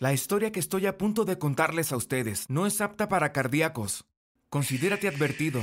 La historia que estoy a punto de contarles a ustedes no es apta para cardíacos. Considérate advertido.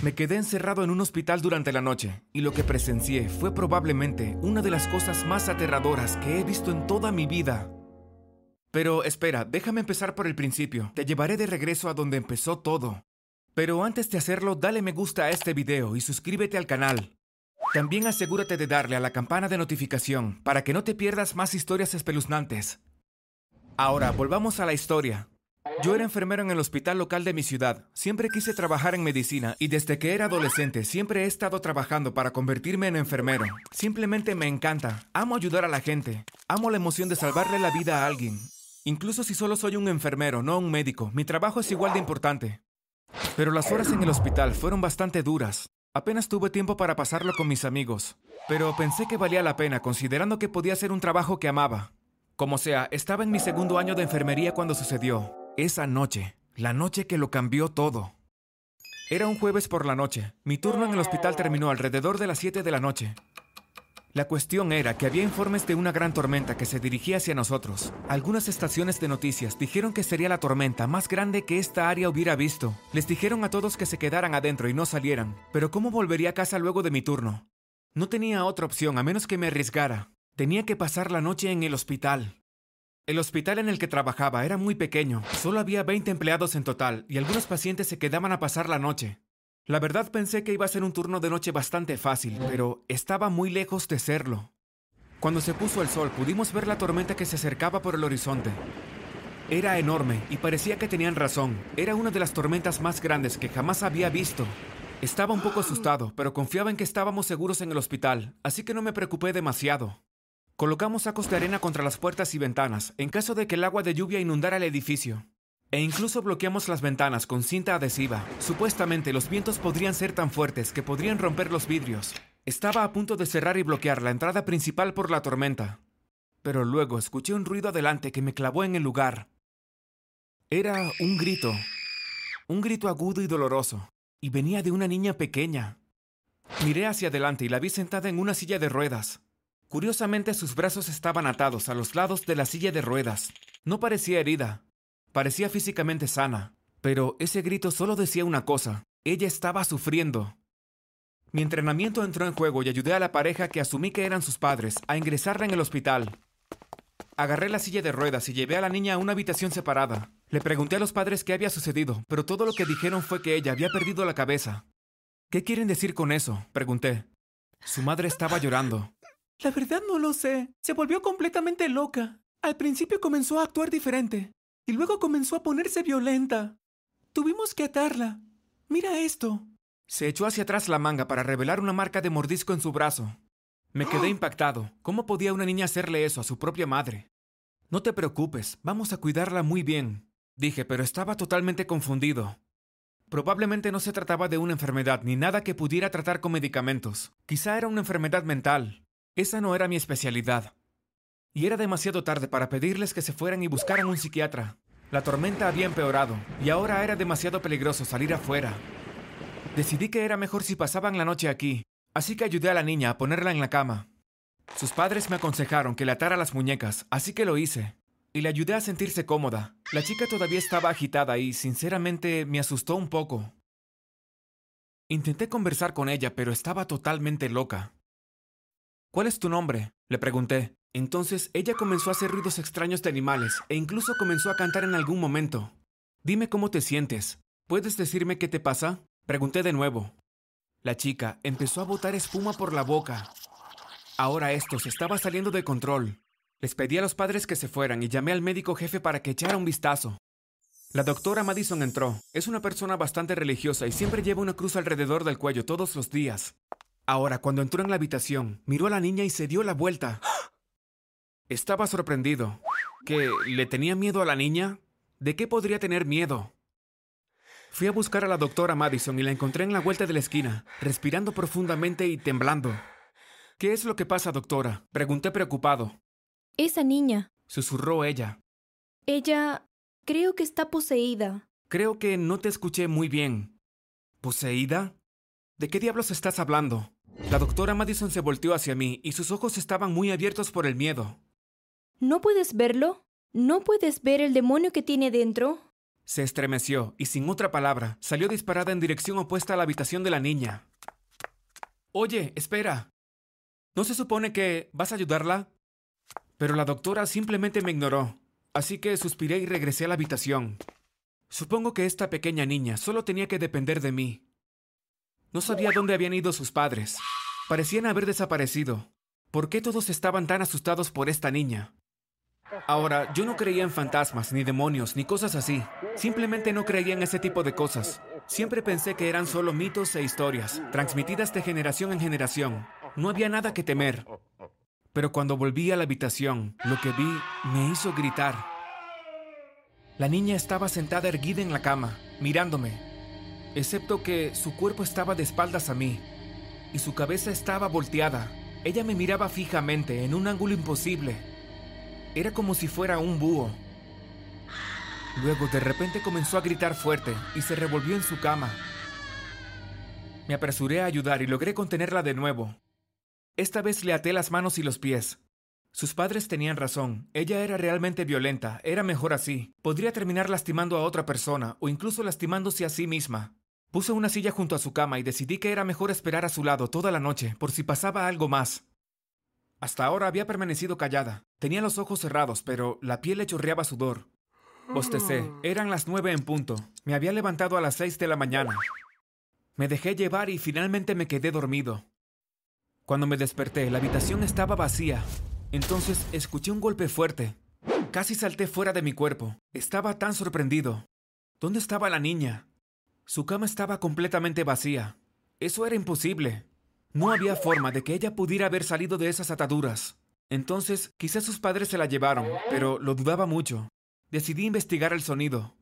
Me quedé encerrado en un hospital durante la noche y lo que presencié fue probablemente una de las cosas más aterradoras que he visto en toda mi vida. Pero espera, déjame empezar por el principio. Te llevaré de regreso a donde empezó todo. Pero antes de hacerlo, dale me gusta a este video y suscríbete al canal. También asegúrate de darle a la campana de notificación para que no te pierdas más historias espeluznantes. Ahora, volvamos a la historia. Yo era enfermero en el hospital local de mi ciudad. Siempre quise trabajar en medicina y desde que era adolescente siempre he estado trabajando para convertirme en enfermero. Simplemente me encanta. Amo ayudar a la gente. Amo la emoción de salvarle la vida a alguien. Incluso si solo soy un enfermero, no un médico, mi trabajo es igual de importante. Pero las horas en el hospital fueron bastante duras. Apenas tuve tiempo para pasarlo con mis amigos. Pero pensé que valía la pena considerando que podía ser un trabajo que amaba. Como sea, estaba en mi segundo año de enfermería cuando sucedió. Esa noche, la noche que lo cambió todo. Era un jueves por la noche. Mi turno en el hospital terminó alrededor de las 7 de la noche. La cuestión era que había informes de una gran tormenta que se dirigía hacia nosotros. Algunas estaciones de noticias dijeron que sería la tormenta más grande que esta área hubiera visto. Les dijeron a todos que se quedaran adentro y no salieran. Pero ¿cómo volvería a casa luego de mi turno? No tenía otra opción a menos que me arriesgara. Tenía que pasar la noche en el hospital. El hospital en el que trabajaba era muy pequeño, solo había 20 empleados en total y algunos pacientes se quedaban a pasar la noche. La verdad pensé que iba a ser un turno de noche bastante fácil, pero estaba muy lejos de serlo. Cuando se puso el sol pudimos ver la tormenta que se acercaba por el horizonte. Era enorme y parecía que tenían razón. Era una de las tormentas más grandes que jamás había visto. Estaba un poco asustado, pero confiaba en que estábamos seguros en el hospital, así que no me preocupé demasiado. Colocamos sacos de arena contra las puertas y ventanas en caso de que el agua de lluvia inundara el edificio. E incluso bloqueamos las ventanas con cinta adhesiva. Supuestamente los vientos podrían ser tan fuertes que podrían romper los vidrios. Estaba a punto de cerrar y bloquear la entrada principal por la tormenta. Pero luego escuché un ruido adelante que me clavó en el lugar. Era un grito. Un grito agudo y doloroso. Y venía de una niña pequeña. Miré hacia adelante y la vi sentada en una silla de ruedas. Curiosamente sus brazos estaban atados a los lados de la silla de ruedas. No parecía herida. Parecía físicamente sana. Pero ese grito solo decía una cosa. Ella estaba sufriendo. Mi entrenamiento entró en juego y ayudé a la pareja que asumí que eran sus padres a ingresarla en el hospital. Agarré la silla de ruedas y llevé a la niña a una habitación separada. Le pregunté a los padres qué había sucedido, pero todo lo que dijeron fue que ella había perdido la cabeza. ¿Qué quieren decir con eso? pregunté. Su madre estaba llorando. La verdad no lo sé. Se volvió completamente loca. Al principio comenzó a actuar diferente y luego comenzó a ponerse violenta. Tuvimos que atarla. Mira esto. Se echó hacia atrás la manga para revelar una marca de mordisco en su brazo. Me quedé impactado. ¿Cómo podía una niña hacerle eso a su propia madre? No te preocupes, vamos a cuidarla muy bien, dije, pero estaba totalmente confundido. Probablemente no se trataba de una enfermedad ni nada que pudiera tratar con medicamentos. Quizá era una enfermedad mental. Esa no era mi especialidad. Y era demasiado tarde para pedirles que se fueran y buscaran un psiquiatra. La tormenta había empeorado y ahora era demasiado peligroso salir afuera. Decidí que era mejor si pasaban la noche aquí, así que ayudé a la niña a ponerla en la cama. Sus padres me aconsejaron que le atara las muñecas, así que lo hice. Y le ayudé a sentirse cómoda. La chica todavía estaba agitada y, sinceramente, me asustó un poco. Intenté conversar con ella, pero estaba totalmente loca. ¿Cuál es tu nombre? le pregunté. Entonces ella comenzó a hacer ruidos extraños de animales e incluso comenzó a cantar en algún momento. Dime cómo te sientes. ¿Puedes decirme qué te pasa? Pregunté de nuevo. La chica empezó a botar espuma por la boca. Ahora esto se estaba saliendo de control. Les pedí a los padres que se fueran y llamé al médico jefe para que echara un vistazo. La doctora Madison entró. Es una persona bastante religiosa y siempre lleva una cruz alrededor del cuello todos los días. Ahora, cuando entró en la habitación, miró a la niña y se dio la vuelta. Estaba sorprendido. ¿Que le tenía miedo a la niña? ¿De qué podría tener miedo? Fui a buscar a la doctora Madison y la encontré en la vuelta de la esquina, respirando profundamente y temblando. ¿Qué es lo que pasa, doctora? Pregunté preocupado. Esa niña. Susurró ella. Ella... creo que está poseída. Creo que no te escuché muy bien. ¿Poseída? ¿De qué diablos estás hablando? La doctora Madison se volteó hacia mí y sus ojos estaban muy abiertos por el miedo. ¿No puedes verlo? ¿No puedes ver el demonio que tiene dentro? Se estremeció y sin otra palabra salió disparada en dirección opuesta a la habitación de la niña. Oye, espera. ¿No se supone que vas a ayudarla? Pero la doctora simplemente me ignoró, así que suspiré y regresé a la habitación. Supongo que esta pequeña niña solo tenía que depender de mí. No sabía dónde habían ido sus padres. Parecían haber desaparecido. ¿Por qué todos estaban tan asustados por esta niña? Ahora, yo no creía en fantasmas, ni demonios, ni cosas así. Simplemente no creía en ese tipo de cosas. Siempre pensé que eran solo mitos e historias, transmitidas de generación en generación. No había nada que temer. Pero cuando volví a la habitación, lo que vi me hizo gritar. La niña estaba sentada erguida en la cama, mirándome, excepto que su cuerpo estaba de espaldas a mí y su cabeza estaba volteada. Ella me miraba fijamente en un ángulo imposible. Era como si fuera un búho. Luego de repente comenzó a gritar fuerte y se revolvió en su cama. Me apresuré a ayudar y logré contenerla de nuevo. Esta vez le até las manos y los pies. Sus padres tenían razón. Ella era realmente violenta. Era mejor así. Podría terminar lastimando a otra persona o incluso lastimándose a sí misma. Puse una silla junto a su cama y decidí que era mejor esperar a su lado toda la noche por si pasaba algo más. Hasta ahora había permanecido callada. Tenía los ojos cerrados, pero la piel le chorreaba sudor. Bostecé. Eran las nueve en punto. Me había levantado a las seis de la mañana. Me dejé llevar y finalmente me quedé dormido. Cuando me desperté, la habitación estaba vacía. Entonces escuché un golpe fuerte. Casi salté fuera de mi cuerpo. Estaba tan sorprendido. ¿Dónde estaba la niña? Su cama estaba completamente vacía. Eso era imposible. No había forma de que ella pudiera haber salido de esas ataduras. Entonces, quizás sus padres se la llevaron, pero lo dudaba mucho. Decidí investigar el sonido.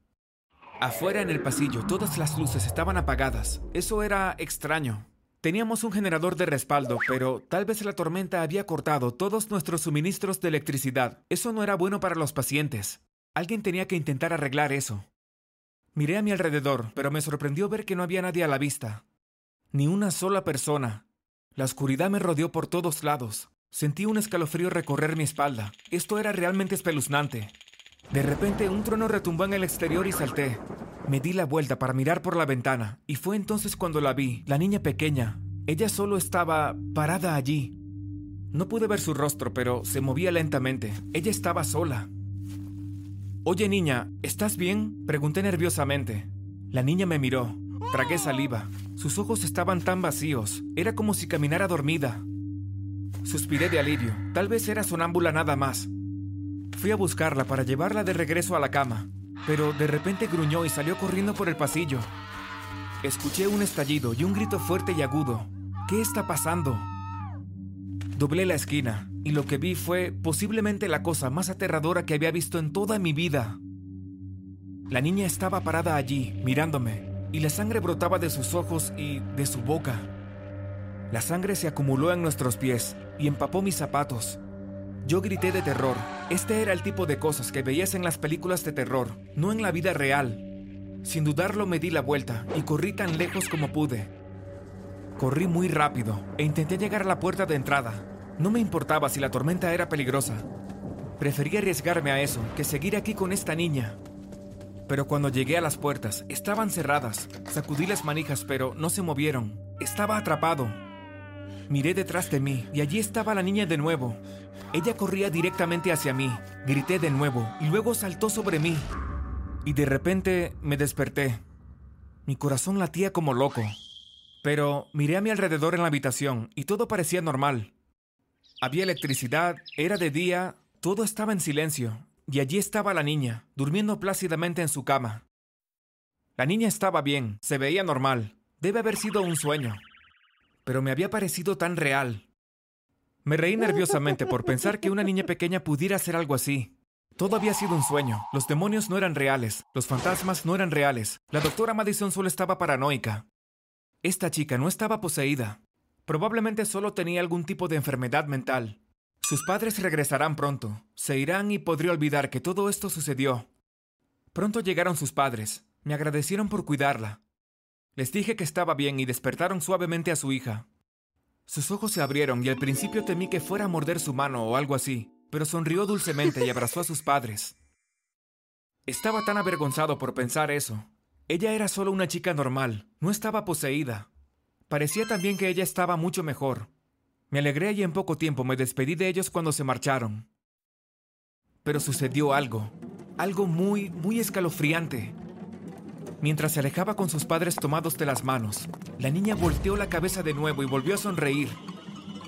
Afuera en el pasillo, todas las luces estaban apagadas. Eso era extraño. Teníamos un generador de respaldo, pero tal vez la tormenta había cortado todos nuestros suministros de electricidad. Eso no era bueno para los pacientes. Alguien tenía que intentar arreglar eso. Miré a mi alrededor, pero me sorprendió ver que no había nadie a la vista. Ni una sola persona. La oscuridad me rodeó por todos lados. Sentí un escalofrío recorrer mi espalda. Esto era realmente espeluznante. De repente un trueno retumbó en el exterior y salté. Me di la vuelta para mirar por la ventana, y fue entonces cuando la vi, la niña pequeña. Ella solo estaba parada allí. No pude ver su rostro, pero se movía lentamente. Ella estaba sola. Oye niña, ¿estás bien? Pregunté nerviosamente. La niña me miró. Tragué saliva. Sus ojos estaban tan vacíos. Era como si caminara dormida. Suspiré de alivio. Tal vez era sonámbula nada más. Fui a buscarla para llevarla de regreso a la cama, pero de repente gruñó y salió corriendo por el pasillo. Escuché un estallido y un grito fuerte y agudo. ¿Qué está pasando? Doblé la esquina y lo que vi fue posiblemente la cosa más aterradora que había visto en toda mi vida. La niña estaba parada allí, mirándome, y la sangre brotaba de sus ojos y de su boca. La sangre se acumuló en nuestros pies y empapó mis zapatos. Yo grité de terror. Este era el tipo de cosas que veías en las películas de terror, no en la vida real. Sin dudarlo me di la vuelta y corrí tan lejos como pude. Corrí muy rápido e intenté llegar a la puerta de entrada, no me importaba si la tormenta era peligrosa. Prefería arriesgarme a eso que seguir aquí con esta niña. Pero cuando llegué a las puertas, estaban cerradas. Sacudí las manijas, pero no se movieron. Estaba atrapado. Miré detrás de mí y allí estaba la niña de nuevo. Ella corría directamente hacia mí. Grité de nuevo y luego saltó sobre mí. Y de repente me desperté. Mi corazón latía como loco. Pero miré a mi alrededor en la habitación y todo parecía normal. Había electricidad, era de día, todo estaba en silencio, y allí estaba la niña, durmiendo plácidamente en su cama. La niña estaba bien, se veía normal, debe haber sido un sueño, pero me había parecido tan real. Me reí nerviosamente por pensar que una niña pequeña pudiera hacer algo así. Todo había sido un sueño, los demonios no eran reales, los fantasmas no eran reales, la doctora Madison solo estaba paranoica. Esta chica no estaba poseída, Probablemente solo tenía algún tipo de enfermedad mental. Sus padres regresarán pronto, se irán y podría olvidar que todo esto sucedió. Pronto llegaron sus padres, me agradecieron por cuidarla. Les dije que estaba bien y despertaron suavemente a su hija. Sus ojos se abrieron y al principio temí que fuera a morder su mano o algo así, pero sonrió dulcemente y abrazó a sus padres. Estaba tan avergonzado por pensar eso. Ella era solo una chica normal, no estaba poseída. Parecía también que ella estaba mucho mejor. Me alegré y en poco tiempo me despedí de ellos cuando se marcharon. Pero sucedió algo, algo muy, muy escalofriante. Mientras se alejaba con sus padres tomados de las manos, la niña volteó la cabeza de nuevo y volvió a sonreír.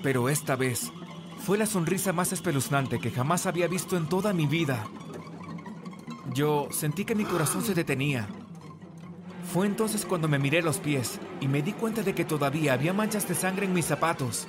Pero esta vez fue la sonrisa más espeluznante que jamás había visto en toda mi vida. Yo sentí que mi corazón se detenía. Fue entonces cuando me miré los pies y me di cuenta de que todavía había manchas de sangre en mis zapatos.